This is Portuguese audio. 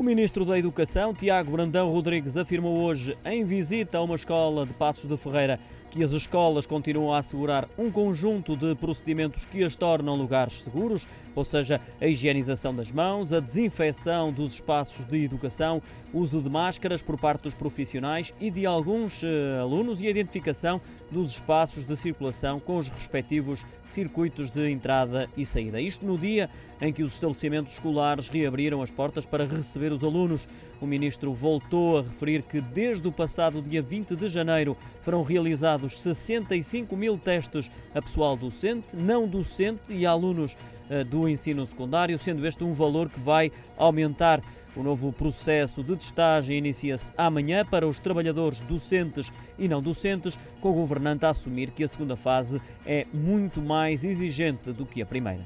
O Ministro da Educação, Tiago Brandão Rodrigues, afirmou hoje, em visita a uma escola de Passos de Ferreira, que as escolas continuam a assegurar um conjunto de procedimentos que as tornam lugares seguros, ou seja, a higienização das mãos, a desinfecção dos espaços de educação, uso de máscaras por parte dos profissionais e de alguns eh, alunos e a identificação dos espaços de circulação com os respectivos circuitos de entrada e saída. Isto no dia em que os estabelecimentos escolares reabriram as portas para receber os alunos. O ministro voltou a referir que desde o passado dia 20 de janeiro foram realizados 65 mil testes a pessoal docente, não docente e alunos eh, do ensino secundário, sendo este um valor que vai aumentar. O novo processo de testagem inicia-se amanhã para os trabalhadores docentes e não docentes, com o governante a assumir que a segunda fase é muito mais exigente do que a primeira.